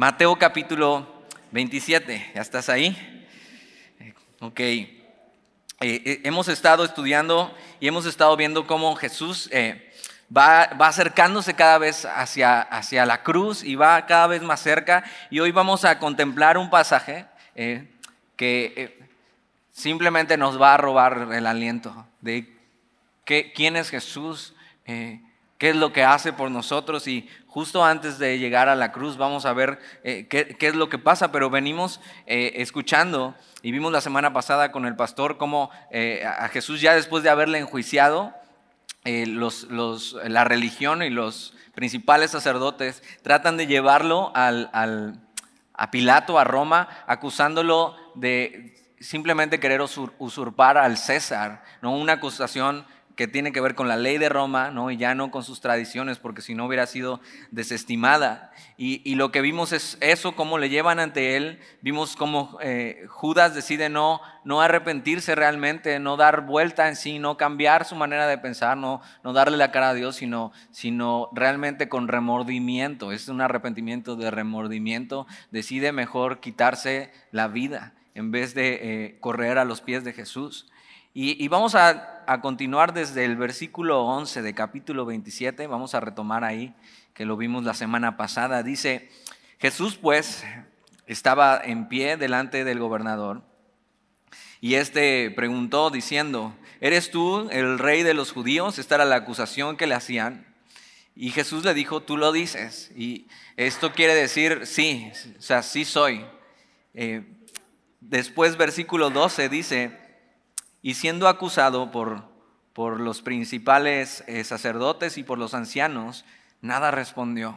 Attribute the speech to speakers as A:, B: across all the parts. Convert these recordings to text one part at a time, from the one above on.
A: Mateo capítulo 27, ¿ya estás ahí? Ok. Eh, eh, hemos estado estudiando y hemos estado viendo cómo Jesús eh, va, acercándose cada vez hacia, hacia la cruz y va cada vez más cerca. Y hoy vamos a contemplar un pasaje que simplemente nos va a robar el aliento de quién es Jesús, qué es lo que hace por nosotros y justo antes de llegar a la cruz vamos a ver eh, qué, es lo que pasa, pero venimos eh, escuchando y vimos la semana pasada con el pastor cómo eh, a Jesús ya después de haberle enjuiciado, la religión y los principales sacerdotes tratan de llevarlo a Pilato, a Roma, acusándolo de simplemente querer usurpar al César, ¿no? una acusación que tiene que ver con la ley de Roma, ¿no? y ya no con sus tradiciones, porque si no hubiera sido desestimada. Y, lo que vimos es eso, cómo le llevan ante él. Vimos cómo eh, Judas decide no, no arrepentirse realmente, no dar vuelta en sí, no cambiar su manera de pensar, no, no darle la cara a Dios, sino, sino realmente con remordimiento. Es un arrepentimiento de remordimiento. Decide mejor quitarse la vida en vez de eh, correr a los pies de Jesús. Y, vamos a, continuar desde el versículo 11 de capítulo 27, vamos a retomar ahí, que lo vimos la semana pasada. Dice, Jesús pues estaba en pie delante del gobernador y este preguntó diciendo, ¿eres tú el rey de los judíos? Esta era la acusación que le hacían. Y Jesús le dijo, tú lo dices. Y esto quiere decir, sí, o sea, sí soy. Eh, después versículo 12 dice, y siendo acusado por, por los principales eh, sacerdotes y por los ancianos, nada respondió.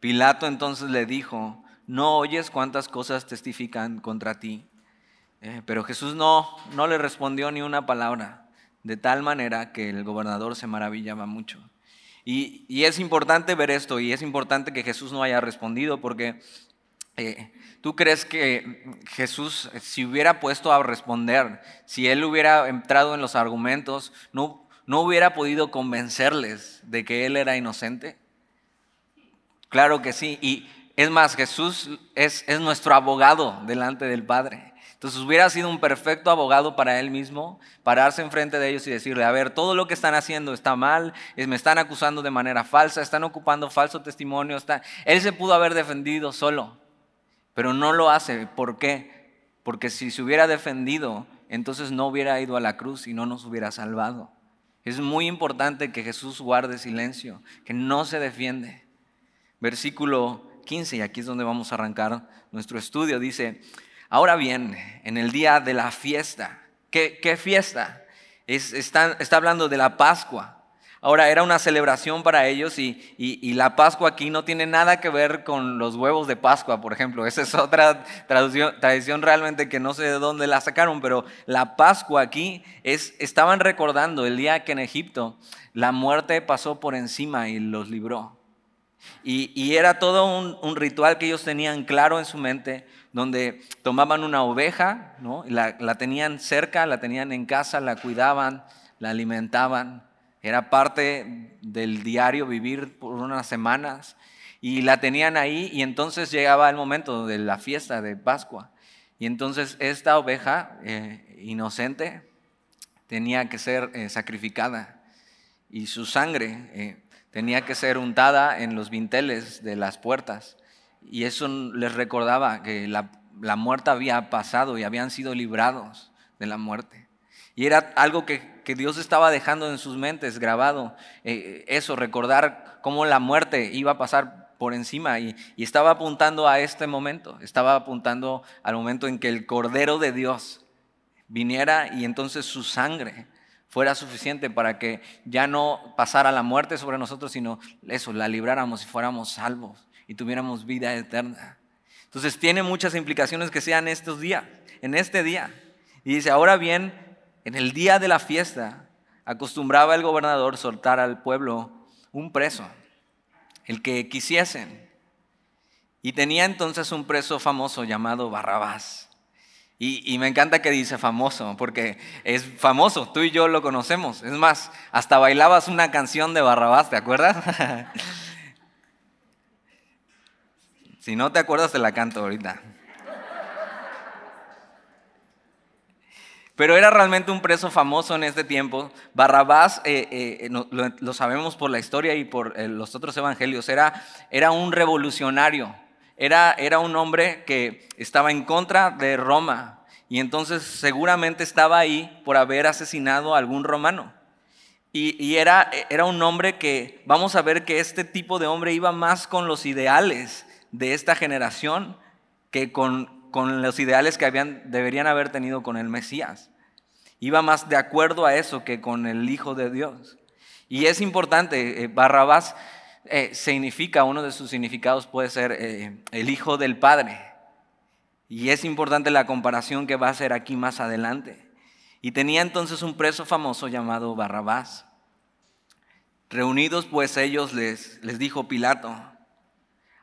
A: Pilato entonces le dijo, no oyes cuántas cosas testifican contra ti. Eh, pero Jesús no, no le respondió ni una palabra, de tal manera que el gobernador se maravillaba mucho. Y, y es importante ver esto y es importante que Jesús no haya respondido porque eh, ¿Tú crees que Jesús, si hubiera puesto a responder, si él hubiera entrado en los argumentos, no, no hubiera podido convencerles de que él era inocente? Claro que sí. Y es más, Jesús es, es nuestro abogado delante del Padre. Entonces hubiera sido un perfecto abogado para él mismo, pararse enfrente de ellos y decirle, a ver, todo lo que están haciendo está mal, me están acusando de manera falsa, están ocupando falso testimonio. Está... Él se pudo haber defendido solo, pero no lo hace. ¿Por qué? Porque si se hubiera defendido, entonces no hubiera ido a la cruz y no nos hubiera salvado. Es muy importante que Jesús guarde silencio, que no se defiende. Versículo 15, y aquí es donde vamos a arrancar nuestro estudio, dice, ahora bien, en el día de la fiesta, ¿qué, fiesta? está, está hablando de la Pascua. Ahora era una celebración para ellos y, la Pascua aquí no tiene nada que ver con los huevos de Pascua, por ejemplo. Esa es otra tradición realmente que no sé de dónde la sacaron, pero la Pascua aquí es, estaban recordando el día que en Egipto la muerte pasó por encima y los libró. Y, era todo un, ritual que ellos tenían claro en su mente, donde tomaban una oveja, ¿no? la, la tenían cerca, la tenían en casa, la cuidaban, la alimentaban era parte del diario vivir por unas semanas y la tenían ahí y entonces llegaba el momento de la fiesta de Pascua. Y entonces esta oveja eh, inocente tenía que ser eh, sacrificada y su sangre eh, tenía que ser untada en los dinteles de las puertas. Y eso les recordaba que la muerte había pasado y habían sido librados de la muerte. Y era algo que, Dios estaba dejando en sus mentes grabado, eh, eso, recordar cómo la muerte iba a pasar por encima y, estaba apuntando a este momento, estaba apuntando al momento en que el Cordero de Dios viniera y entonces su sangre fuera suficiente para que ya no pasara la muerte sobre nosotros, sino eso, la libráramos y fuéramos salvos y tuviéramos vida eterna. Entonces tiene muchas implicaciones que sean estos días, en este día. Y dice, ahora bien, en el día de la fiesta acostumbraba el gobernador soltar al pueblo un preso, el que quisiesen. Y tenía entonces un preso famoso llamado Barrabás. Y, me encanta que dice famoso, porque es famoso, tú y yo lo conocemos. Es más, hasta bailabas una canción de Barrabás, ¿te acuerdas? Si no te acuerdas, te la canto ahorita. Pero era realmente un preso famoso en este tiempo. Barrabás, eh, eh, lo, sabemos por la historia y por eh, los otros evangelios, era, era un revolucionario. Era, era un hombre que estaba en contra de Roma y entonces seguramente estaba ahí por haber asesinado a algún romano. Y, era, era un hombre que, vamos a ver que este tipo de hombre iba más con los ideales de esta generación que con, con los ideales que habían, deberían haber tenido con el Mesías. Iba más de acuerdo a eso que con el Hijo de Dios. Y es importante, eh, Barrabás eh, significa, uno de sus significados puede ser eh, el Hijo del Padre. Y es importante la comparación que va a hacer aquí más adelante. Y tenía entonces un preso famoso llamado Barrabás. Reunidos pues ellos les, les dijo Pilato,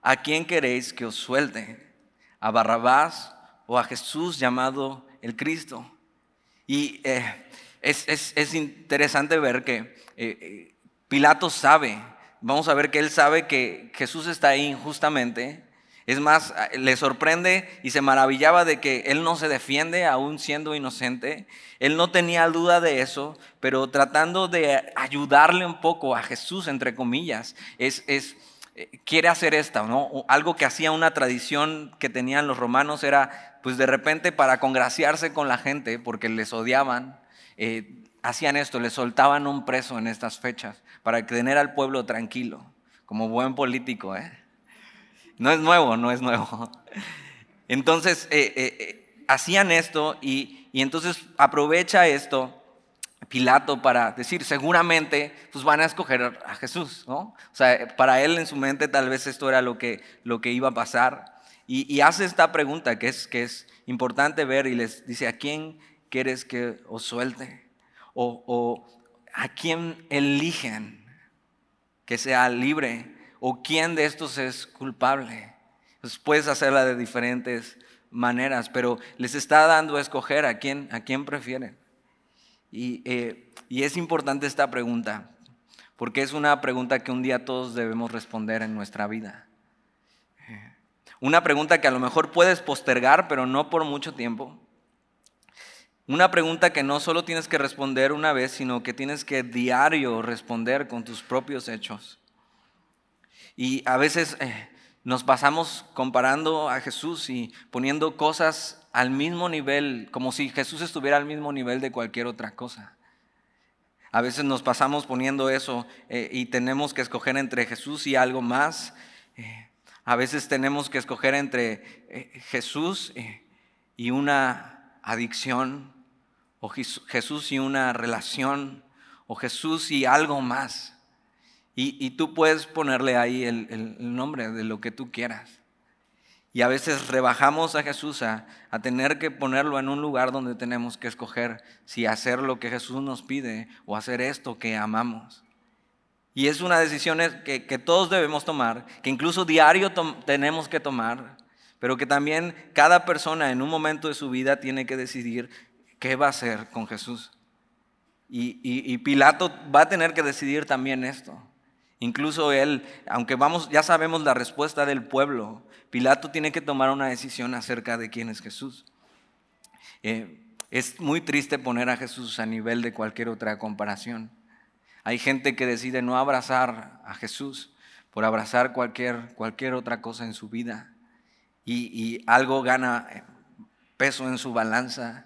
A: ¿a quién queréis que os suelte? ¿A Barrabás o a Jesús llamado el Cristo? Y eh, es, interesante ver que eh, eh, Pilato sabe, vamos a ver que él sabe que Jesús está ahí injustamente es más, le sorprende y se maravillaba de que él no se defiende aún siendo inocente. Él no tenía duda de eso, pero tratando de ayudarle un poco a Jesús, entre comillas, es, es quiere hacer esto, ¿no? Algo que hacía una tradición que tenían los romanos era, pues de repente para congraciarse con la gente, porque les odiaban, eh, hacían esto, le soltaban un preso en estas fechas para tener al pueblo tranquilo, como buen político, ¿eh? No es nuevo, no es nuevo. Entonces, eh, eh, eh, hacían esto y, entonces aprovecha esto Pilato para decir, seguramente pues van a escoger a Jesús, ¿no? O sea, para él en su mente tal vez esto era lo que, lo que iba a pasar. Y, hace esta pregunta que es, que es importante ver y les dice, ¿a quién quieres que os suelte? O, o a quién eligen que sea libre o quién de estos es culpable. Pues puedes hacerla de diferentes maneras, pero les está dando a escoger a quién, a quién prefieren. Y, eh, y es importante esta pregunta, porque es una pregunta que un día todos debemos responder en nuestra vida. Una pregunta que a lo mejor puedes postergar, pero no por mucho tiempo. Una pregunta que no solo tienes que responder una vez, sino que tienes que diario responder con tus propios hechos. Y a veces eh, nos pasamos comparando a Jesús y poniendo cosas al mismo nivel, como si Jesús estuviera al mismo nivel de cualquier otra cosa. A veces nos pasamos poniendo eso eh, y tenemos que escoger entre Jesús y algo más. Eh, a veces tenemos que escoger entre Jesús y una adicción, o Jesús y una relación, o Jesús y algo más. Y, tú puedes ponerle ahí el, nombre de lo que tú quieras. Y a veces rebajamos a Jesús a, tener que ponerlo en un lugar donde tenemos que escoger si hacer lo que Jesús nos pide o hacer esto que amamos. Y es una decisión que, todos debemos tomar, que incluso diario tenemos que tomar, pero que también cada persona en un momento de su vida tiene que decidir qué va a hacer con Jesús. y Pilato va a tener que decidir también esto. Incluso él, aunque vamos, ya sabemos la respuesta del pueblo, Pilato tiene que tomar una decisión acerca de quién es Jesús. Eh, es muy triste poner a Jesús a nivel de cualquier otra comparación. Hay gente que decide no abrazar a Jesús por abrazar cualquier, cualquier otra cosa en su vida y, algo gana eh, peso en su balanza.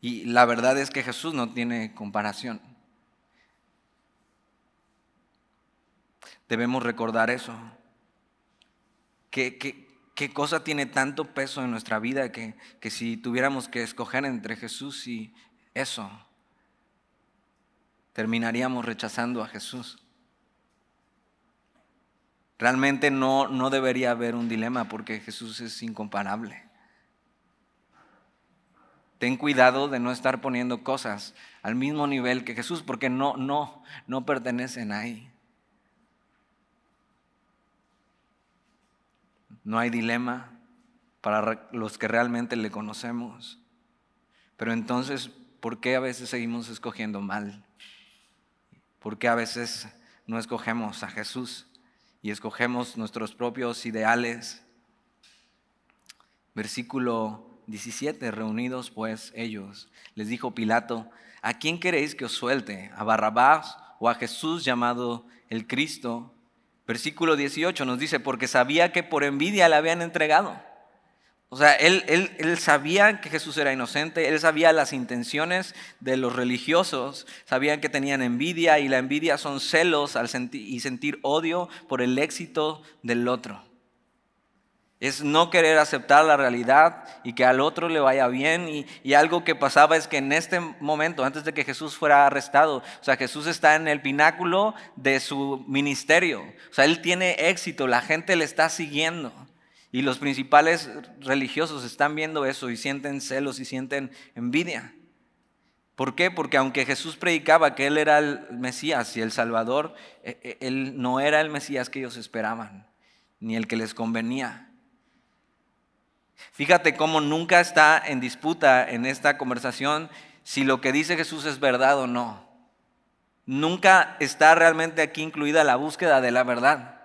A: Y la verdad es que Jesús no tiene comparación. Debemos recordar eso. ¿Qué, cosa tiene tanto peso en nuestra vida que, que si tuviéramos que escoger entre Jesús y eso, terminaríamos rechazando a Jesús? Realmente no, no debería haber un dilema porque Jesús es incomparable. Ten cuidado de no estar poniendo cosas al mismo nivel que Jesús porque no, no, no pertenecen ahí. No hay dilema para los que realmente le conocemos. Pero entonces, ¿por qué a veces seguimos escogiendo mal? ¿Por qué a veces no escogemos a Jesús? y escogemos nuestros propios ideales. Versículo 17, reunidos pues ellos, les dijo Pilato, ¿a quién queréis que os suelte? ¿A Barrabás o a Jesús llamado el Cristo? Versículo 18 nos dice, porque sabía que por envidia le habían entregado. O sea, él, él, sabía que Jesús era inocente, él sabía las intenciones de los religiosos, sabían que tenían envidia y la envidia son celos al sentir, y sentir odio por el éxito del otro. Es no querer aceptar la realidad y que al otro le vaya bien. Y, algo que pasaba es que en este momento, antes de que Jesús fuera arrestado, o sea, Jesús está en el pináculo de su ministerio. O sea, él tiene éxito, la gente le está siguiendo. Y los principales religiosos están viendo eso y sienten celos y sienten envidia. ¿Por qué? Porque aunque Jesús predicaba que Él era el Mesías y el Salvador, e, e, Él no era el Mesías que ellos esperaban, ni el que les convenía. Fíjate cómo nunca está en disputa en esta conversación si lo que dice Jesús es verdad o no. Nunca está realmente aquí incluida la búsqueda de la verdad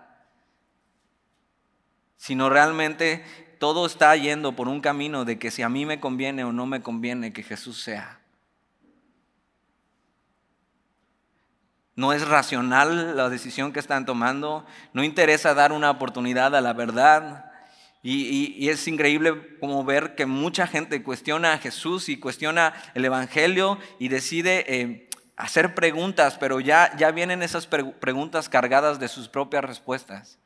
A: sino realmente todo está yendo por un camino de que si a mí me conviene o no me conviene que Jesús sea. No es racional la decisión que están tomando, no interesa dar una oportunidad a la verdad. Y, es increíble como ver que mucha gente cuestiona a Jesús y cuestiona el Evangelio y decide eh, hacer preguntas, pero ya, ya vienen esas preguntas cargadas de sus propias respuestas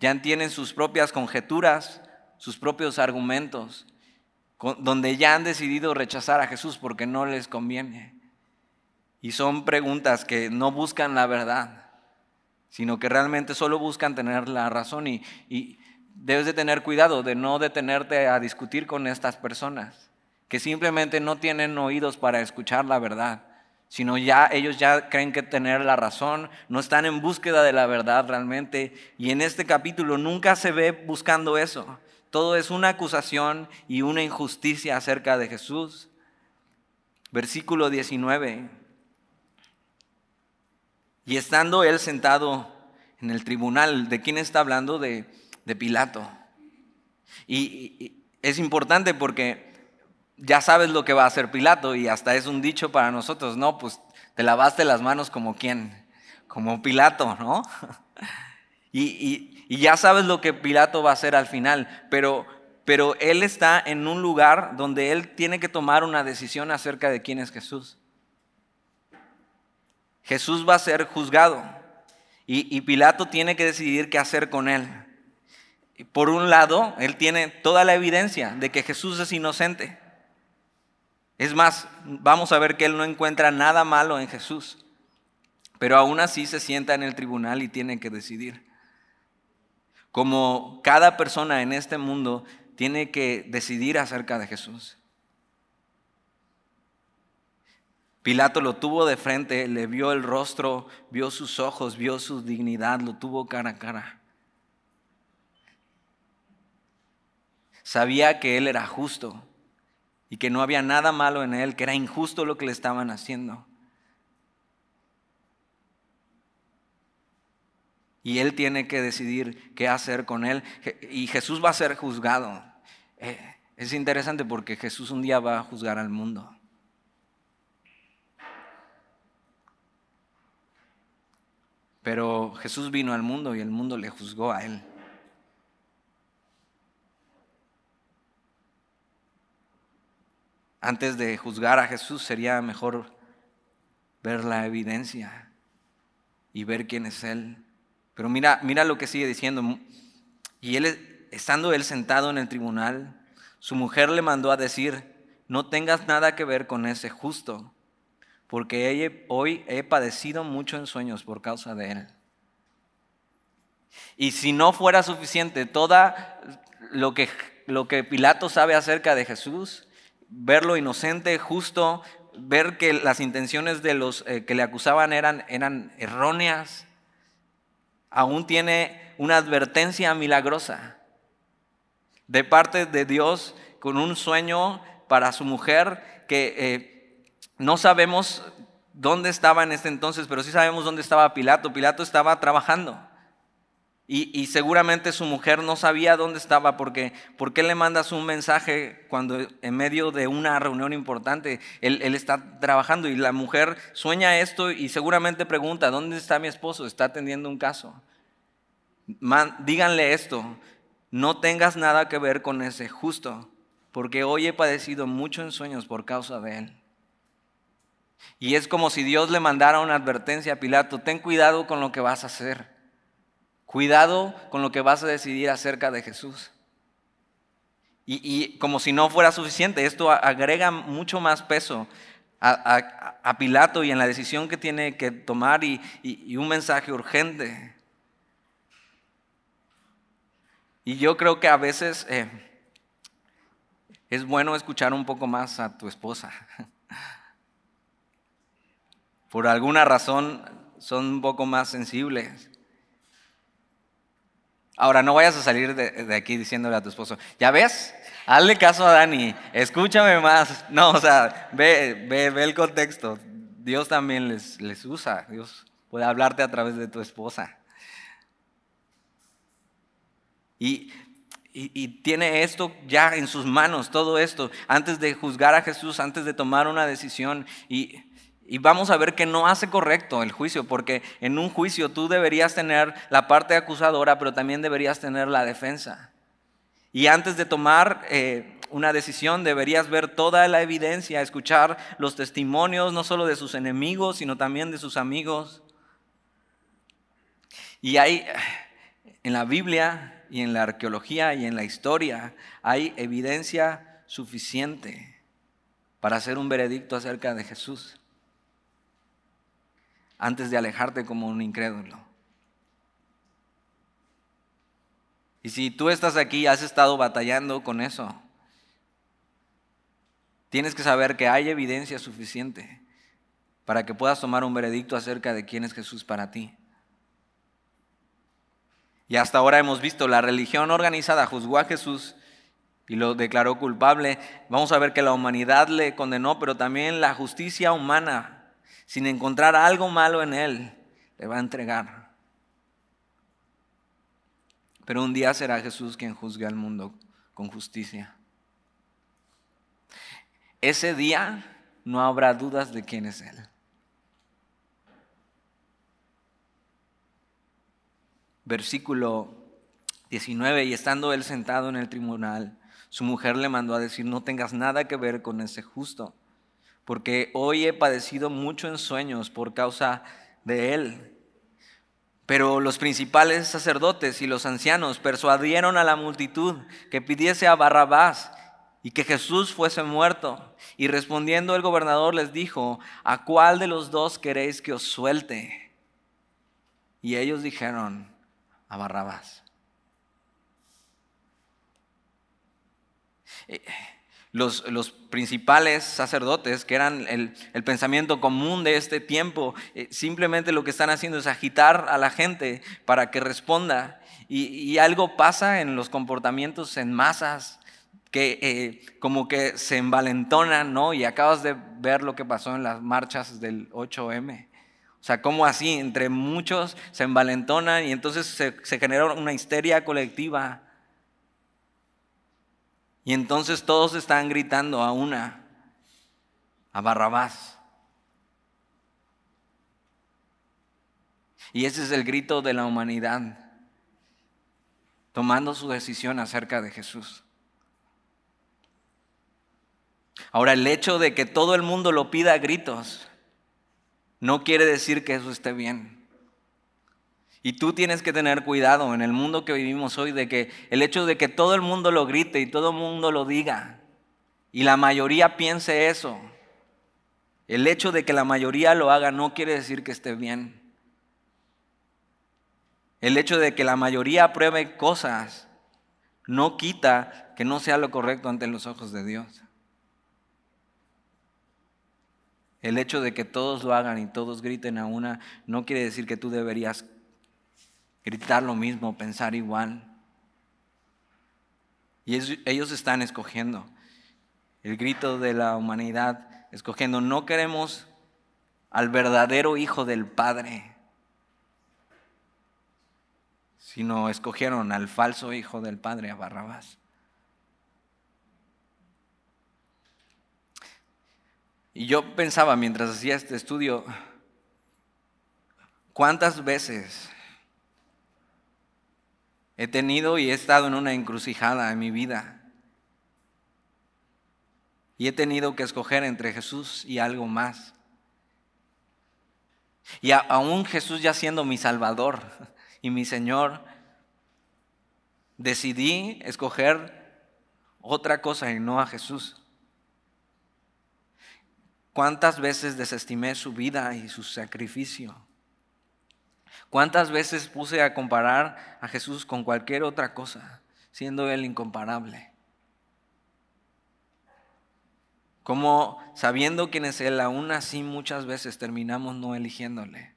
A: ya tienen sus propias conjeturas, sus propios argumentos, donde ya han decidido rechazar a Jesús porque no les conviene. Y son preguntas que no buscan la verdad, sino que realmente solo buscan tener la razón y, y debes de tener cuidado de no detenerte a discutir con estas personas, que simplemente no tienen oídos para escuchar la verdad sino ya ellos ya creen que tener la razón, no están en búsqueda de la verdad realmente. Y en este capítulo nunca se ve buscando eso. Todo es una acusación y una injusticia acerca de Jesús. Versículo 19. Y estando él sentado en el tribunal, ¿de quién está hablando? De, Pilato. y es importante porque ya sabes lo que va a hacer Pilato y hasta es un dicho para nosotros, no, pues te lavaste las manos como quién, como Pilato, ¿no? Y, ya sabes lo que Pilato va a hacer al final, pero, pero él está en un lugar donde él tiene que tomar una decisión acerca de quién es Jesús. Jesús va a ser juzgado y, y Pilato tiene que decidir qué hacer con él. Por un lado, él tiene toda la evidencia de que Jesús es inocente. Es más, vamos a ver que él no encuentra nada malo en Jesús, pero aún así se sienta en el tribunal y tiene que decidir. Como cada persona en este mundo tiene que decidir acerca de Jesús. Pilato lo tuvo de frente, le vio el rostro, vio sus ojos, vio su dignidad, lo tuvo cara a cara. Sabía que él era justo, y que no había nada malo en él, que era injusto lo que le estaban haciendo. Y él tiene que decidir qué hacer con él. Y Jesús va a ser juzgado. Eh, es interesante porque Jesús un día va a juzgar al mundo. Pero Jesús vino al mundo y el mundo le juzgó a él. Antes de juzgar a Jesús sería mejor ver la evidencia y ver quién es Él. Pero mira, mira lo que sigue diciendo. Y él, estando él sentado en el tribunal, su mujer le mandó a decir, no tengas nada que ver con ese justo, porque hoy he padecido mucho en sueños por causa de él. Y si no fuera suficiente toda lo que, lo que Pilato sabe acerca de Jesús, verlo inocente, justo, ver que las intenciones de los eh, que le acusaban eran, eran erróneas, aún tiene una advertencia milagrosa de parte de Dios con un sueño para su mujer que eh, no sabemos dónde estaba en este entonces, pero sí sabemos dónde estaba Pilato. Pilato estaba trabajando. Y, seguramente su mujer no sabía dónde estaba porque ¿por qué le mandas un mensaje cuando en medio de una reunión importante él, está trabajando y la mujer sueña esto y seguramente pregunta, ¿dónde está mi esposo? Está atendiendo un caso. díganle esto, no tengas nada que ver con ese justo, porque hoy he padecido mucho en sueños por causa de él. Y es como si Dios le mandara una advertencia a Pilato, ten cuidado con lo que vas a hacer. Cuidado con lo que vas a decidir acerca de Jesús. Y, como si no fuera suficiente, esto agrega mucho más peso a, Pilato y en la decisión que tiene que tomar y, un mensaje urgente. Y yo creo que a veces eh, es bueno escuchar un poco más a tu esposa. Por alguna razón son un poco más sensibles. Ahora, no vayas a salir de, aquí diciéndole a tu esposo, ya ves, hazle caso a Dani, escúchame más. No, o sea, ve, ve, ve el contexto. Dios también les, les usa, Dios puede hablarte a través de tu esposa. Y, y, y, tiene esto ya en sus manos, todo esto, antes de juzgar a Jesús, antes de tomar una decisión. Y y vamos a ver que no hace correcto el juicio, porque en un juicio tú deberías tener la parte acusadora, pero también deberías tener la defensa. Y antes de tomar eh, una decisión deberías ver toda la evidencia, escuchar los testimonios, no solo de sus enemigos, sino también de sus amigos. Y hay, en la Biblia y en la arqueología y en la historia, hay evidencia suficiente para hacer un veredicto acerca de Jesús antes de alejarte como un incrédulo. Y si tú estás aquí has estado batallando con eso, tienes que saber que hay evidencia suficiente para que puedas tomar un veredicto acerca de quién es Jesús para ti. Y hasta ahora hemos visto, la religión organizada juzgó a Jesús y lo declaró culpable. Vamos a ver que la humanidad le condenó, pero también la justicia humana sin encontrar algo malo en él, le va a entregar. Pero un día será Jesús quien juzgue al mundo con justicia. Ese día no habrá dudas de quién es Él. Versículo 19, y estando él sentado en el tribunal, su mujer le mandó a decir, no tengas nada que ver con ese justo porque hoy he padecido mucho en sueños por causa de él. Pero los principales sacerdotes y los ancianos persuadieron a la multitud que pidiese a Barrabás y que Jesús fuese muerto. Y respondiendo el gobernador les dijo, ¿a cuál de los dos queréis que os suelte? Y ellos dijeron, a Barrabás. Eh, los, principales sacerdotes, que eran el, pensamiento común de este tiempo, eh, simplemente lo que están haciendo es agitar a la gente para que responda. Y, algo pasa en los comportamientos en masas que eh, como que se envalentonan, ¿no? Y acabas de ver lo que pasó en las marchas del 8M. O sea, como así, entre muchos se envalentonan y entonces se, se genera una histeria colectiva y entonces todos están gritando a una, a Barrabás. Y ese es el grito de la humanidad, tomando su decisión acerca de Jesús. Ahora, el hecho de que todo el mundo lo pida a gritos no quiere decir que eso esté bien. Y tú tienes que tener cuidado en el mundo que vivimos hoy de que el hecho de que todo el mundo lo grite y todo el mundo lo diga y la mayoría piense eso, el hecho de que la mayoría lo haga no quiere decir que esté bien. El hecho de que la mayoría apruebe cosas no quita que no sea lo correcto ante los ojos de Dios. El hecho de que todos lo hagan y todos griten a una no quiere decir que tú deberías gritar lo mismo, pensar igual. Y ellos están escogiendo el grito de la humanidad, escogiendo, no queremos al verdadero Hijo del Padre, sino escogieron al falso hijo del padre, a Barrabás. Y yo pensaba mientras hacía este estudio, ¿cuántas veces he tenido y he estado en una encrucijada en mi vida? Y he tenido que escoger entre Jesús y algo más. Y aún Jesús ya siendo mi Salvador y mi Señor, decidí escoger otra cosa y no a Jesús. ¿Cuántas veces desestimé su vida y su sacrificio? ¿Cuántas veces puse a comparar a Jesús con cualquier otra cosa, siendo Él incomparable? Como sabiendo quién es Él, aún así muchas veces terminamos no eligiéndole.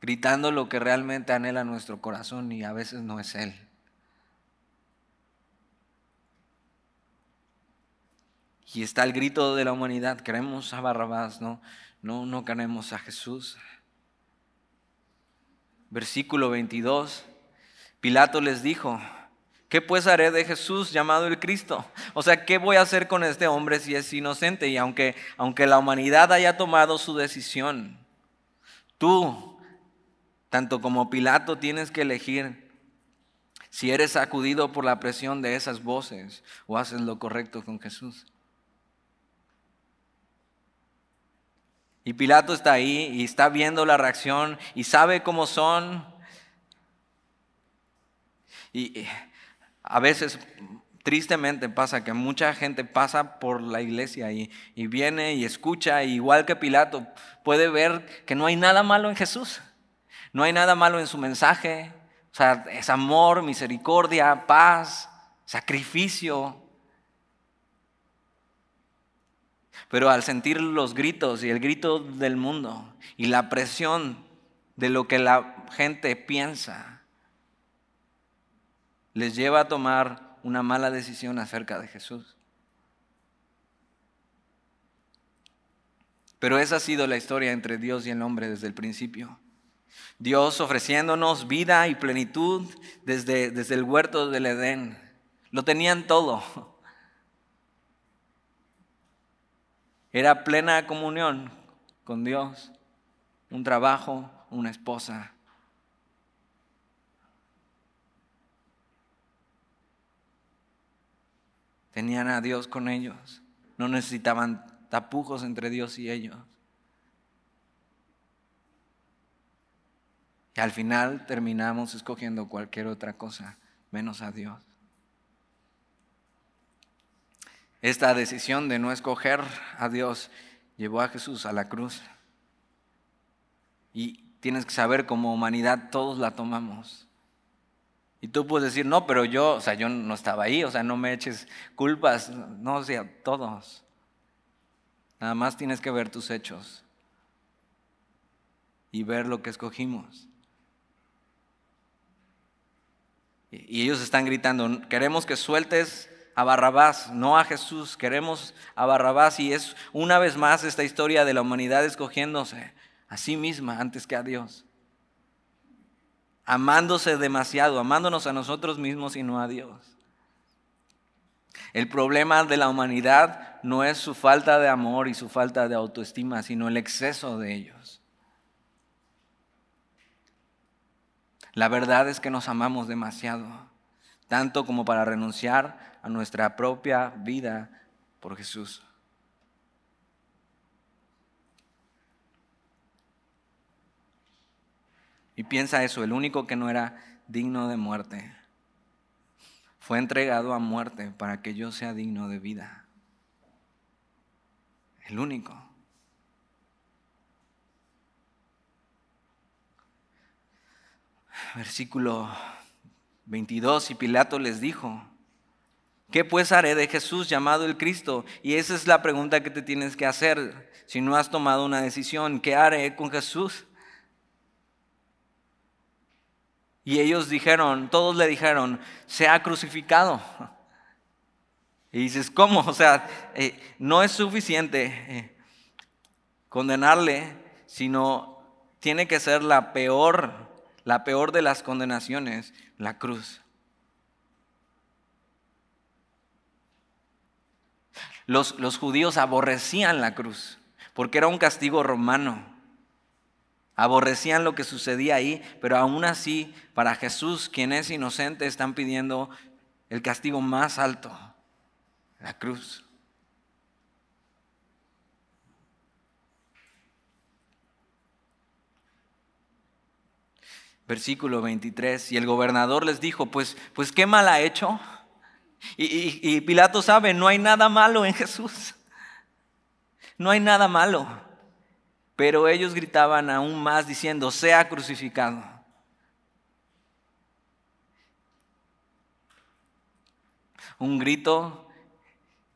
A: Gritando lo que realmente anhela nuestro corazón y a veces no es Él. Y está el grito de la humanidad, queremos a Barrabás, no, no, no queremos a Jesús. Versículo 22, Pilato les dijo, ¿qué pues haré de Jesús llamado el Cristo? O sea, ¿qué voy a hacer con este hombre si es inocente? Y aunque, aunque la humanidad haya tomado su decisión, tú, tanto como Pilato, tienes que elegir si eres sacudido por la presión de esas voces o haces lo correcto con Jesús. Y Pilato está ahí y está viendo la reacción y sabe cómo son. Y a veces, tristemente, pasa que mucha gente pasa por la iglesia y, viene y escucha, igual que Pilato, puede ver que no hay nada malo en Jesús. No hay nada malo en su mensaje. O sea, es amor, misericordia, paz, sacrificio. Pero al sentir los gritos y el grito del mundo y la presión de lo que la gente piensa, les lleva a tomar una mala decisión acerca de Jesús. Pero esa ha sido la historia entre Dios y el hombre desde el principio. Dios ofreciéndonos vida y plenitud desde, desde el huerto del Edén. Lo tenían todo. Era plena comunión con Dios, un trabajo, una esposa. Tenían a Dios con ellos. No necesitaban tapujos entre Dios y ellos. Y al final terminamos escogiendo cualquier otra cosa menos a Dios. Esta decisión de no escoger a Dios llevó a Jesús a la cruz. Y tienes que saber como humanidad todos la tomamos. Y tú puedes decir, no, pero yo, o sea, yo no estaba ahí, o sea, no me eches culpas, no, o sea, todos. Nada más tienes que ver tus hechos y ver lo que escogimos. Y ellos están gritando, queremos que sueltes a Barrabás, no a Jesús. Queremos a Barrabás y es una vez más esta historia de la humanidad escogiéndose a sí misma antes que a Dios. Amándose demasiado, amándonos a nosotros mismos y no a Dios. El problema de la humanidad no es su falta de amor y su falta de autoestima, sino el exceso de ellos. La verdad es que nos amamos demasiado, tanto como para renunciar nuestra propia vida por Jesús. Y piensa eso, el único que no era digno de muerte fue entregado a muerte para que yo sea digno de vida. El único. Versículo 22, y Pilato les dijo, ¿Qué pues haré de Jesús llamado el Cristo? Y esa es la pregunta que te tienes que hacer si no has tomado una decisión. ¿Qué haré con Jesús? Y ellos dijeron, todos le dijeron, se ha crucificado. Y dices, ¿cómo? O sea, eh, no es suficiente eh, condenarle, sino tiene que ser la peor, la peor de las condenaciones, la cruz. Los, los judíos aborrecían la cruz porque era un castigo romano. Aborrecían lo que sucedía ahí, pero aún así, para Jesús, quien es inocente, están pidiendo el castigo más alto, la cruz. Versículo 23, y el gobernador les dijo, pues, pues ¿qué mal ha hecho? Y, Pilato sabe, no hay nada malo en Jesús. No hay nada malo. Pero ellos gritaban aún más diciendo, sea crucificado. Un grito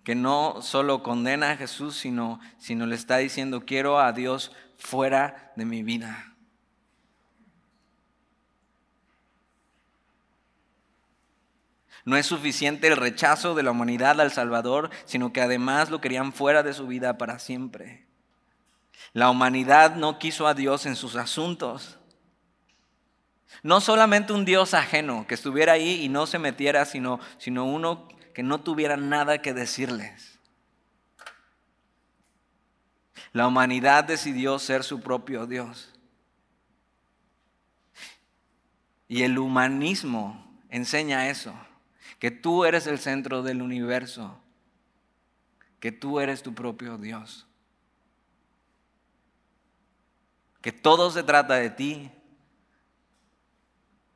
A: que no solo condena a Jesús, sino, sino le está diciendo, quiero a Dios fuera de mi vida. No es suficiente el rechazo de la humanidad al Salvador, sino que además lo querían fuera de su vida para siempre. La humanidad no quiso a Dios en sus asuntos. No solamente un Dios ajeno que estuviera ahí y no se metiera, sino, sino uno que no tuviera nada que decirles. La humanidad decidió ser su propio Dios. Y el humanismo enseña eso que tú eres el centro del universo, que tú eres tu propio Dios, que todo se trata de ti.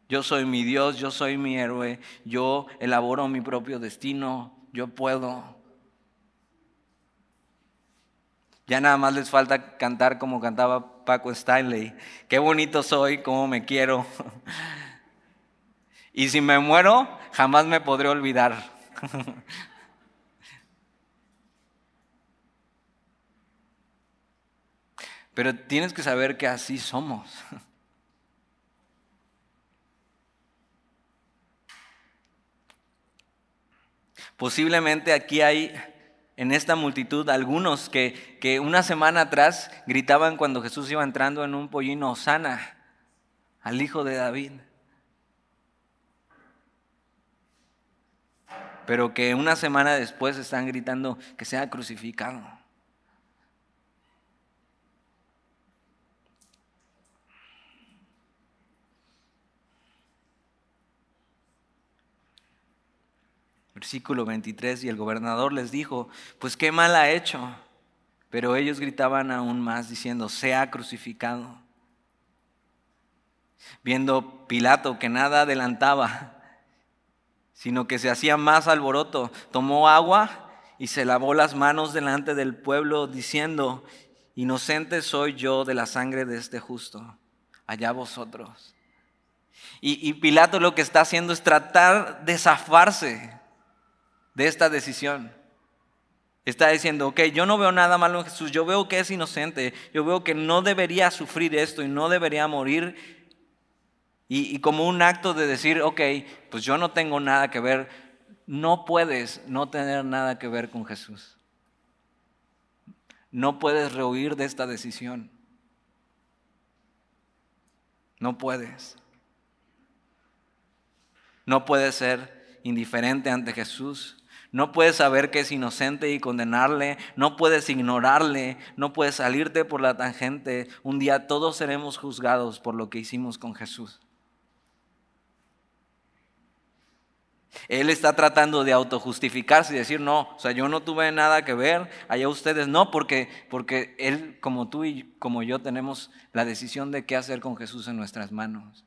A: Yo soy mi Dios, yo soy mi héroe, yo elaboro mi propio destino, yo puedo. Ya nada más les falta cantar como cantaba Paco Stanley. Qué bonito soy, cómo me quiero. Y si me muero, jamás me podré olvidar. Pero tienes que saber que así somos. Posiblemente aquí hay en esta multitud algunos que, que, una semana atrás gritaban cuando Jesús iba entrando en un pollino sana al hijo de David. Pero que una semana después están gritando que sea crucificado. Versículo 23, y el gobernador les dijo, pues qué mal ha hecho. Pero ellos gritaban aún más diciendo, sea crucificado. Viendo Pilato que nada adelantaba, sino que se hacía más alboroto. Tomó agua y se lavó las manos delante del pueblo, diciendo, inocente soy yo de la sangre de este justo, allá vosotros. Y, Pilato lo que está haciendo es tratar de zafarse de esta decisión. Está diciendo, ok, yo no veo nada malo en Jesús, yo veo que es inocente, yo veo que no debería sufrir esto y no debería morir, y, como un acto de decir, ok, pues yo no tengo nada que ver, no puedes no tener nada que ver con Jesús. No puedes rehuir de esta decisión. No puedes. No puedes ser indiferente ante Jesús. No puedes saber que es inocente y condenarle. No puedes ignorarle. No puedes salirte por la tangente. Un día todos seremos juzgados por lo que hicimos con Jesús. Él está tratando de autojustificarse y decir, no, o sea, yo no tuve nada que ver, allá ustedes no, porque, porque Él, como tú y como yo, tenemos la decisión de qué hacer con Jesús en nuestras manos.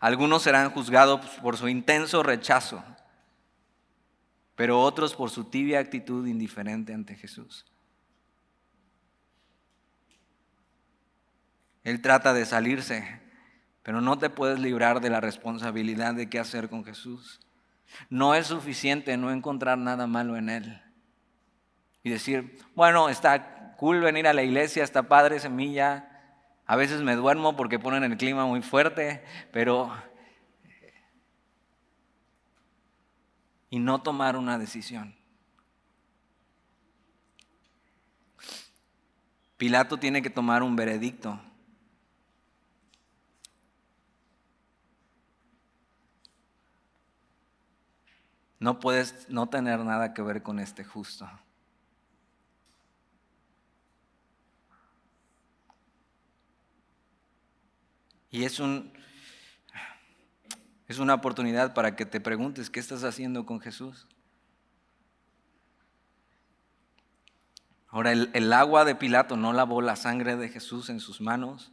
A: Algunos serán juzgados por su intenso rechazo, pero otros por su tibia actitud indiferente ante Jesús. Él trata de salirse pero no te puedes librar de la responsabilidad de qué hacer con Jesús. No es suficiente no encontrar nada malo en Él. Y decir, bueno, está cool venir a la iglesia, está padre semilla. A veces me duermo porque ponen el clima muy fuerte, pero... Y no tomar una decisión. Pilato tiene que tomar un veredicto. No puedes no tener nada que ver con este justo. Y es un es una oportunidad para que te preguntes qué estás haciendo con Jesús. Ahora, el, el, agua de Pilato no lavó la sangre de Jesús en sus manos,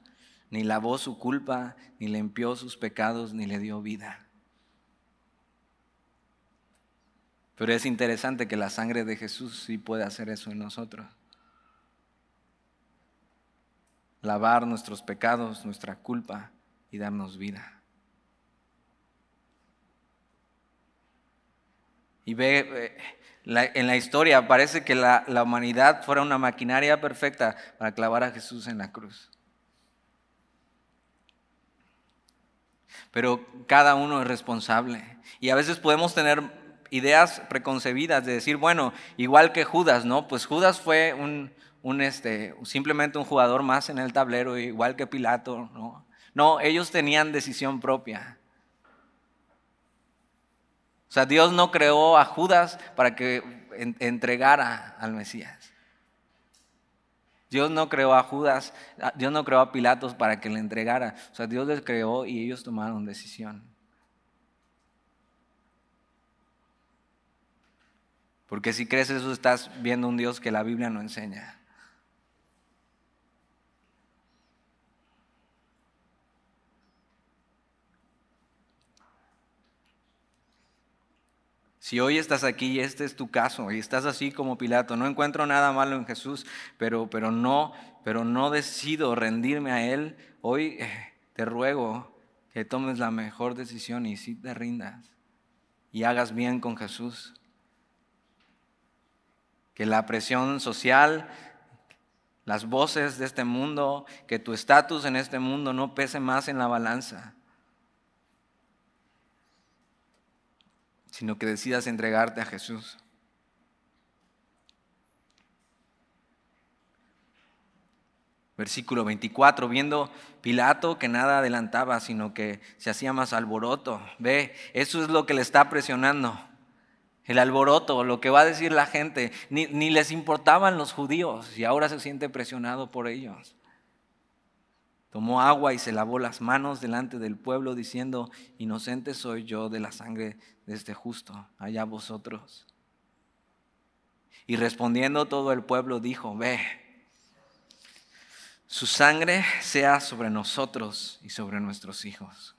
A: ni lavó su culpa, ni limpió sus pecados, ni le dio vida. Pero es interesante que la sangre de Jesús sí puede hacer eso en nosotros. Lavar nuestros pecados, nuestra culpa y darnos vida. Y ve, en la historia parece que la, la humanidad fuera una maquinaria perfecta para clavar a Jesús en la cruz. Pero cada uno es responsable. Y a veces podemos tener ideas preconcebidas de decir, bueno, igual que Judas, ¿no? Pues Judas fue un, un este, simplemente un jugador más en el tablero, igual que Pilato, ¿no? No, ellos tenían decisión propia. O sea, Dios no creó a Judas para que entregara al Mesías. Dios no creó a Judas, Dios no creó a Pilatos para que le entregara. O sea, Dios les creó y ellos tomaron decisión. Porque si crees eso estás viendo un Dios que la Biblia no enseña. Si hoy estás aquí y este es tu caso y estás así como Pilato, no encuentro nada malo en Jesús, pero, pero, no, pero no decido rendirme a Él, hoy eh, te ruego que tomes la mejor decisión y si te rindas y hagas bien con Jesús que la presión social, las voces de este mundo, que tu estatus en este mundo no pese más en la balanza, sino que decidas entregarte a Jesús. Versículo 24, viendo Pilato que nada adelantaba, sino que se hacía más alboroto. Ve, eso es lo que le está presionando el alboroto, lo que va a decir la gente, ni, les importaban los judíos y ahora se siente presionado por ellos. Tomó agua y se lavó las manos delante del pueblo diciendo, inocente soy yo de la sangre de este justo, allá vosotros. Y respondiendo todo el pueblo dijo, ve, su sangre sea sobre nosotros y sobre nuestros hijos.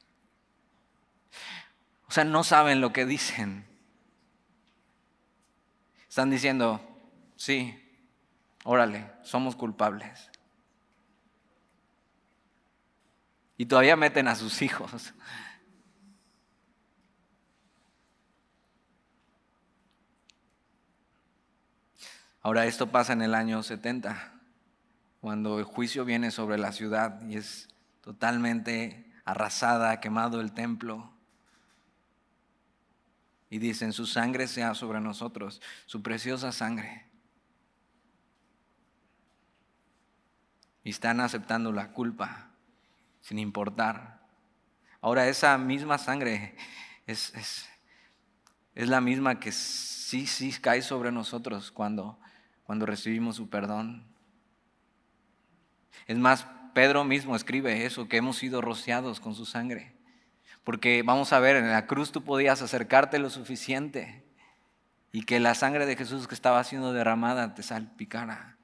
A: O sea, no saben lo que dicen. Están diciendo, sí, órale, somos culpables. Y todavía meten a sus hijos. Ahora esto pasa en el año 70, cuando el juicio viene sobre la ciudad y es totalmente arrasada, quemado el templo. Y dicen, su sangre sea sobre nosotros, su preciosa sangre. Y están aceptando la culpa sin importar. Ahora esa misma sangre es, es, la misma que sí, sí cae sobre nosotros cuando, cuando recibimos su perdón. Es más, Pedro mismo escribe eso, que hemos sido rociados con su sangre. Porque vamos a ver, en la cruz tú podías acercarte lo suficiente y que la sangre de Jesús que estaba siendo derramada te salpicara.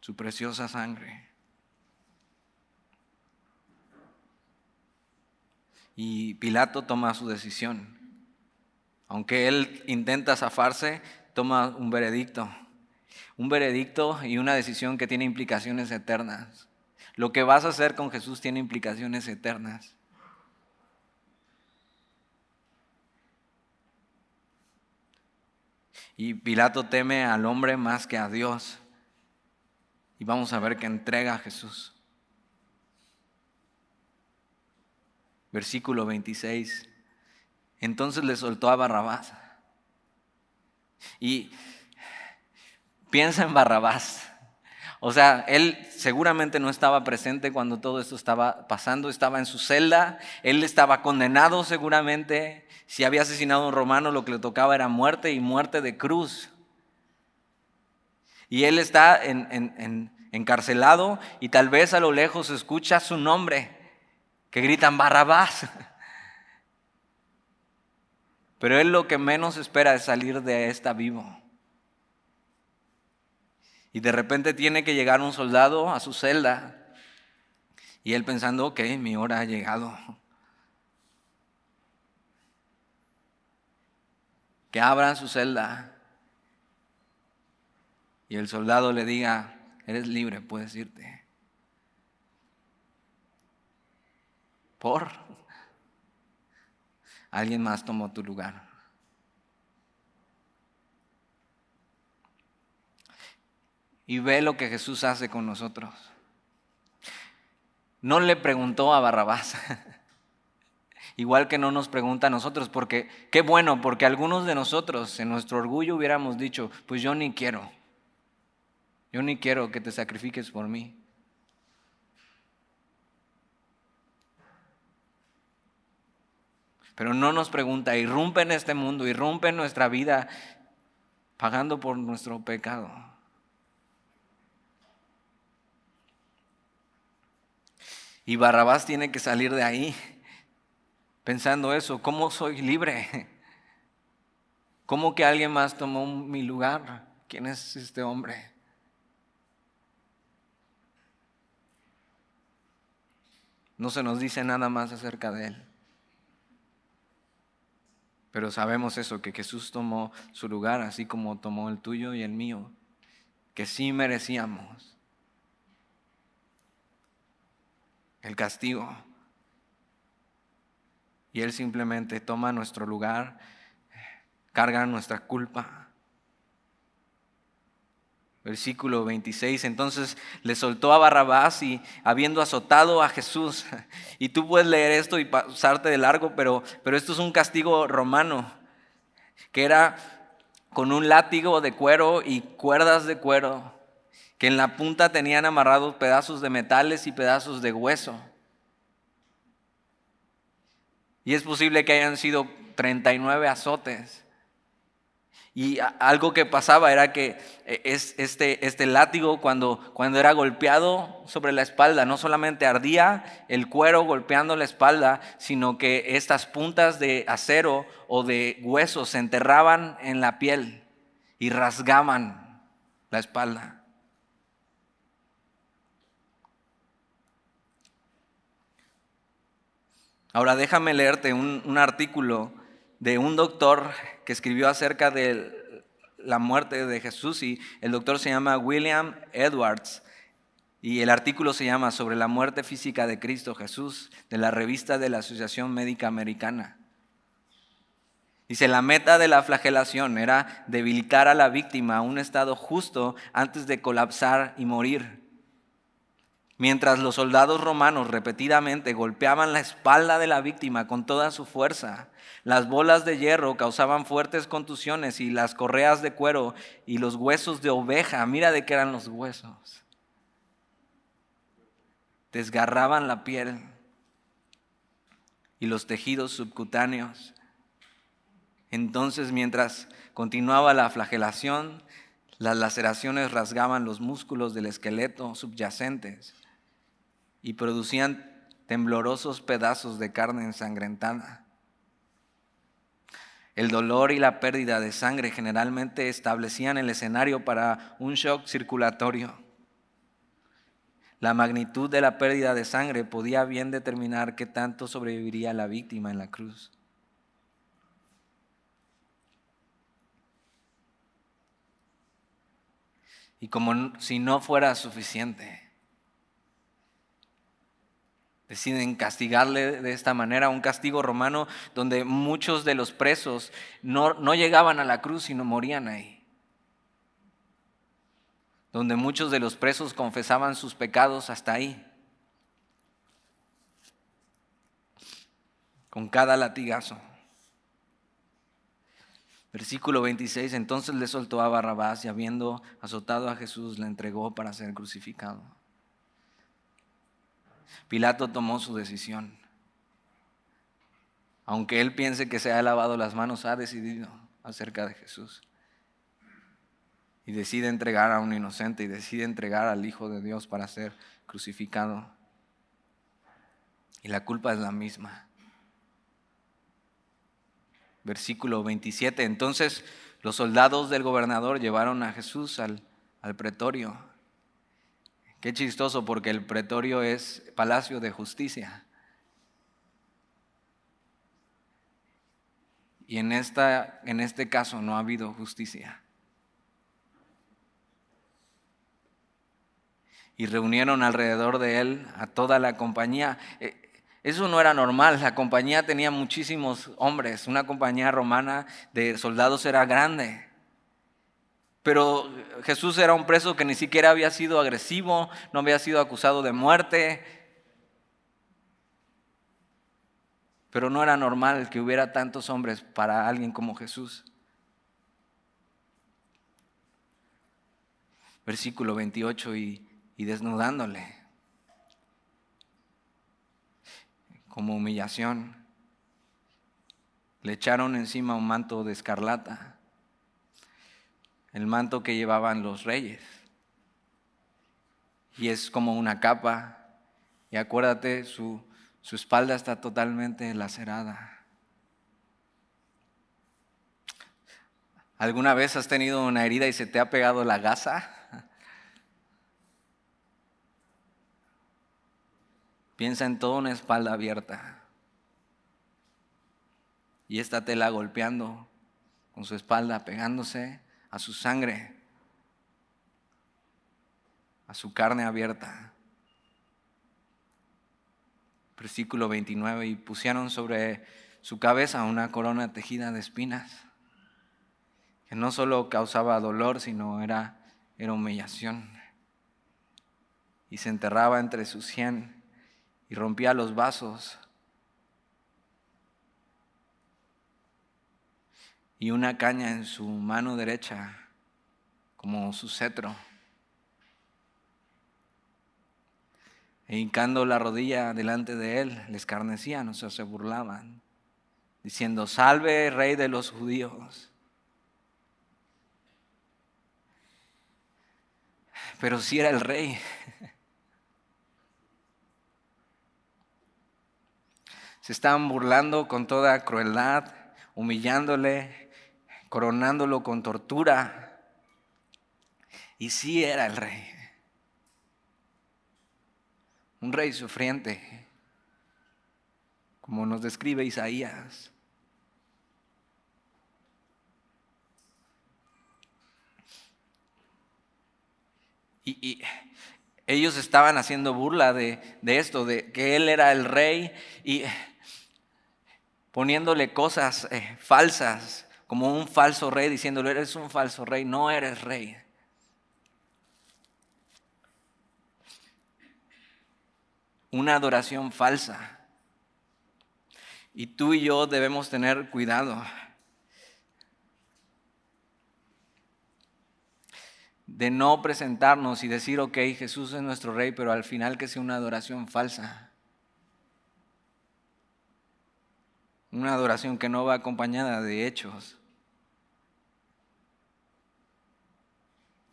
A: Su preciosa sangre. Y Pilato toma su decisión. Aunque él intenta zafarse, toma un veredicto un veredicto y una decisión que tiene implicaciones eternas. Lo que vas a hacer con Jesús tiene implicaciones eternas. Y Pilato teme al hombre más que a Dios. Y vamos a ver que entrega a Jesús. Versículo 26. Entonces le soltó a Barrabás Y piensa en Barrabás. O sea, él seguramente no estaba presente cuando todo esto estaba pasando, estaba en su celda, él estaba condenado seguramente. Si había asesinado a un romano, lo que le tocaba era muerte y muerte de cruz. Y él está encarcelado y tal vez a lo lejos escucha su nombre, que gritan Barrabás. Pero él lo que menos espera es salir de esta vivo. Y de repente tiene que llegar un soldado a su celda. Y él pensando, ok, mi hora ha llegado. Que abran su celda. Y el soldado le diga, eres libre, puedes irte. Por. Alguien más tomó tu lugar. Y ve lo que Jesús hace con nosotros. No le preguntó a Barrabás, igual que no nos pregunta a nosotros, porque qué bueno, porque algunos de nosotros en nuestro orgullo hubiéramos dicho, pues yo ni quiero, yo ni quiero que te sacrifiques por mí. Pero no nos pregunta, irrumpe en este mundo, irrumpe en nuestra vida, pagando por nuestro pecado. Y Barrabás tiene que salir de ahí pensando eso, ¿cómo soy libre? ¿Cómo que alguien más tomó mi lugar? ¿Quién es este hombre? No se nos dice nada más acerca de él. Pero sabemos eso, que Jesús tomó su lugar, así como tomó el tuyo y el mío, que sí merecíamos. El castigo. Y Él simplemente toma nuestro lugar, carga nuestra culpa. Versículo 26, entonces le soltó a Barrabás y habiendo azotado a Jesús, y tú puedes leer esto y pasarte de largo, pero, pero esto es un castigo romano, que era con un látigo de cuero y cuerdas de cuero que en la punta tenían amarrados pedazos de metales y pedazos de hueso. Y es posible que hayan sido 39 azotes. Y algo que pasaba era que eh, este, este látigo cuando, cuando era golpeado sobre la espalda, no solamente ardía el cuero golpeando la espalda, sino que estas puntas de acero o de hueso se enterraban en la piel y rasgaban la espalda. Ahora déjame leerte un, artículo de un doctor que escribió acerca de la muerte de Jesús y el doctor se llama William Edwards y el artículo se llama Sobre la muerte física de Cristo Jesús de la revista de la Asociación Médica Americana. Dice, la meta de la flagelación era debilitar a la víctima a un estado justo antes de colapsar y morir. Mientras los soldados romanos repetidamente golpeaban la espalda de la víctima con toda su fuerza, las bolas de hierro causaban fuertes contusiones y las correas de cuero y los huesos de oveja, mira de qué eran los huesos, desgarraban la piel y los tejidos subcutáneos. Entonces, mientras continuaba la flagelación, las laceraciones rasgaban los músculos del esqueleto subyacentes y producían temblorosos pedazos de carne ensangrentada. El dolor y la pérdida de sangre generalmente establecían el escenario para un shock circulatorio. La magnitud de la pérdida de sangre podía bien determinar qué tanto sobreviviría la víctima en la cruz. Y como si no fuera suficiente, Deciden castigarle de esta manera, un castigo romano donde muchos de los presos no, no llegaban a la cruz, sino morían ahí. Donde muchos de los presos confesaban sus pecados hasta ahí. Con cada latigazo. Versículo 26, entonces le soltó a Barrabás y habiendo azotado a Jesús le entregó para ser crucificado. Pilato tomó su decisión. Aunque él piense que se ha lavado las manos, ha decidido acerca de Jesús. Y decide entregar a un inocente y decide entregar al Hijo de Dios para ser crucificado. Y la culpa es la misma versículo 27. Entonces los soldados del gobernador llevaron a Jesús al, al pretorio. Qué chistoso porque el pretorio es palacio de justicia. Y en, esta, en este caso no ha habido justicia. Y reunieron alrededor de él a toda la compañía. Eh, eso no era normal, la compañía tenía muchísimos hombres, una compañía romana de soldados era grande. Pero Jesús era un preso que ni siquiera había sido agresivo, no había sido acusado de muerte. Pero no era normal que hubiera tantos hombres para alguien como Jesús. Versículo 28 y, y desnudándole como humillación. Le echaron encima un manto de escarlata, el manto que llevaban los reyes. Y es como una capa. Y acuérdate, su, su espalda está totalmente lacerada. ¿Alguna vez has tenido una herida y se te ha pegado la gasa? Piensa en toda una espalda abierta. Y esta tela golpeando con su espalda, pegándose a su sangre, a su carne abierta. Versículo 29, y pusieron sobre su cabeza una corona tejida de espinas, que no solo causaba dolor, sino era, era humillación. Y se enterraba entre sus cien y rompía los vasos. Y una caña en su mano derecha, como su cetro. E hincando la rodilla delante de él, le escarnecían, o sea, se burlaban, diciendo, salve rey de los judíos. Pero si era el rey. Se estaban burlando con toda crueldad, humillándole, coronándolo con tortura. Y sí era el rey. Un rey sufriente, como nos describe Isaías. Y, ellos estaban haciendo burla de, de, esto, de que él era el rey y poniéndole cosas eh, falsas, como un falso rey, diciéndole, eres un falso rey, no eres rey. Una adoración falsa. Y tú y yo debemos tener cuidado de no presentarnos y decir, ok, Jesús es nuestro rey, pero al final que sea una adoración falsa. Una adoración que no va acompañada de hechos.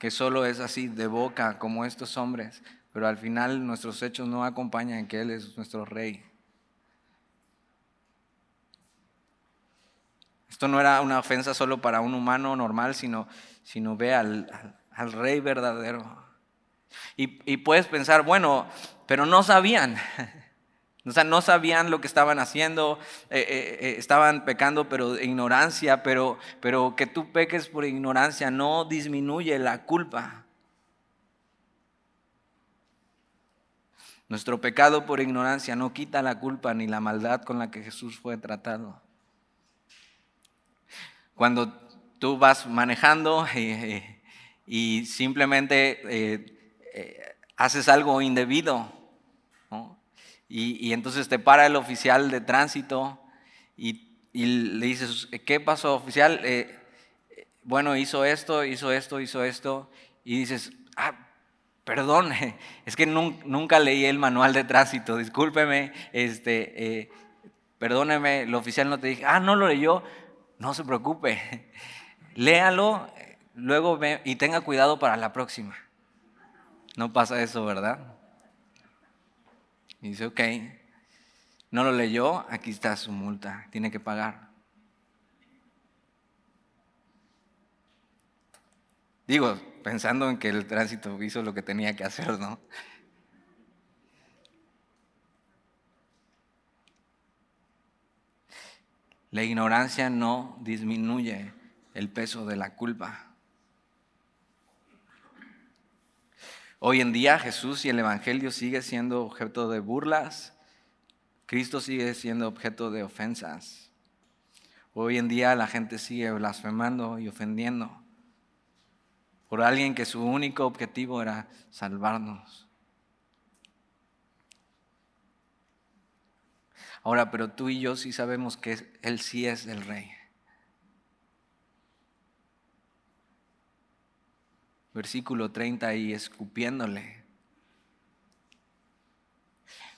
A: Que solo es así de boca como estos hombres, pero al final nuestros hechos no acompañan que Él es nuestro rey. Esto no era una ofensa solo para un humano normal, sino, sino ve al, al, rey verdadero. Y, y puedes pensar, bueno, pero no sabían. O sea, no sabían lo que estaban haciendo, eh, eh, eh, estaban pecando pero ignorancia, pero, pero que tú peques por ignorancia no disminuye la culpa. Nuestro pecado por ignorancia no quita la culpa ni la maldad con la que Jesús fue tratado. Cuando tú vas manejando y simplemente haces algo indebido, y, entonces te para el oficial de tránsito y, le dices, ¿qué pasó oficial? Eh, bueno, hizo esto, hizo esto, hizo esto, y dices, ah, perdón, es que nunca leí el manual de tránsito, discúlpeme, este, eh, perdóneme, el oficial no te dije, ah, no lo leyó, no se preocupe, léalo, luego y tenga cuidado para la próxima. No pasa eso, ¿verdad? Y dice, ok, no lo leyó, aquí está su multa, tiene que pagar. Digo, pensando en que el tránsito hizo lo que tenía que hacer, ¿no? La ignorancia no disminuye el peso de la culpa. Hoy en día Jesús y el Evangelio sigue siendo objeto de burlas, Cristo sigue siendo objeto de ofensas. Hoy en día la gente sigue blasfemando y ofendiendo por alguien que su único objetivo era salvarnos. Ahora, pero tú y yo sí sabemos que Él sí es el rey. Versículo 30 y escupiéndole.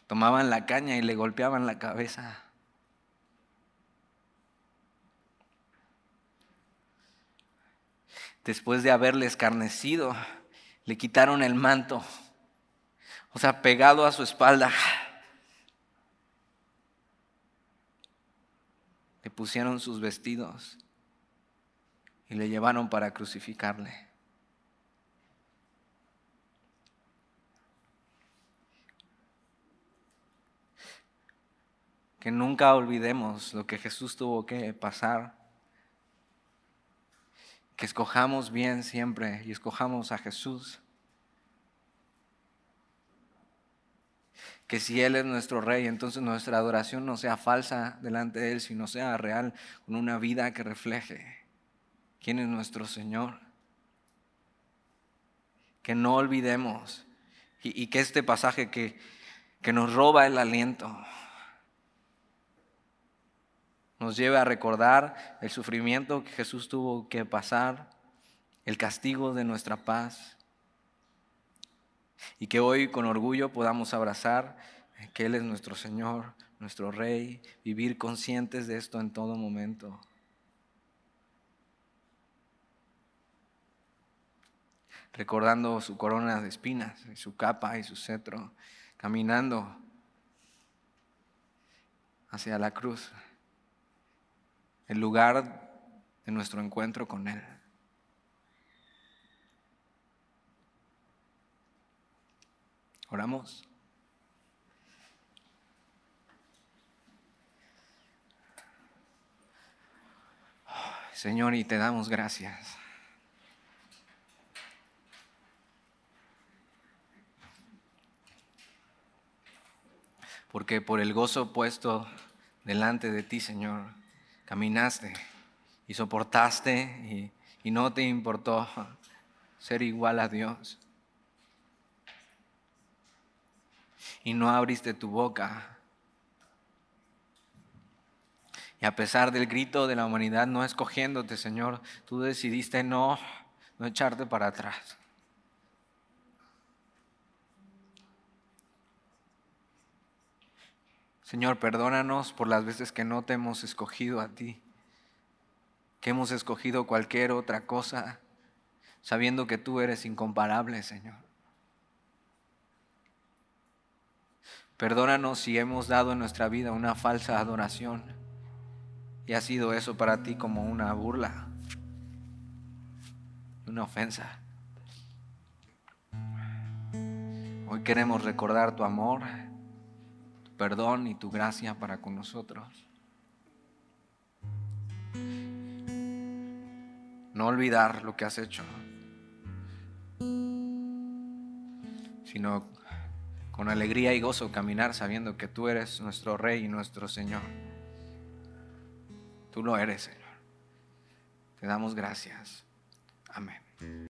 A: Tomaban la caña y le golpeaban la cabeza. después de haberle escarnecido, le quitaron el manto, o sea, pegado a su espalda. Le pusieron sus vestidos y le llevaron para crucificarle. Que nunca olvidemos lo que Jesús tuvo que pasar que escojamos bien siempre y escojamos a Jesús. Que si Él es nuestro Rey, entonces nuestra adoración no sea falsa delante de Él, sino sea real, con una vida que refleje quién es nuestro Señor. Que no olvidemos y, que este pasaje que, que nos roba el aliento, nos lleve a recordar el sufrimiento que Jesús tuvo que pasar, el castigo de nuestra paz, y que hoy con orgullo podamos abrazar que Él es nuestro Señor, nuestro Rey, vivir conscientes de esto en todo momento. Recordando su corona de espinas, su capa y su cetro, caminando hacia la cruz el lugar de nuestro encuentro con Él. Oramos. Señor, y te damos gracias. Porque por el gozo puesto delante de ti, Señor, caminaste y soportaste y, no te importó ser igual a Dios. Y no abriste tu boca. Y a pesar del grito de la humanidad no escogiéndote, Señor, tú decidiste no, no echarte para atrás. Señor, perdónanos por las veces que no te hemos escogido a ti, que hemos escogido cualquier otra cosa, sabiendo que tú eres incomparable, Señor. Perdónanos si hemos dado en nuestra vida una falsa adoración y ha sido eso para ti como una burla, una ofensa. Hoy queremos recordar tu amor perdón y tu gracia para con nosotros. No olvidar lo que has hecho, sino con alegría y gozo caminar sabiendo que tú eres nuestro Rey y nuestro Señor. Tú lo eres, Señor. Te damos gracias. Amén.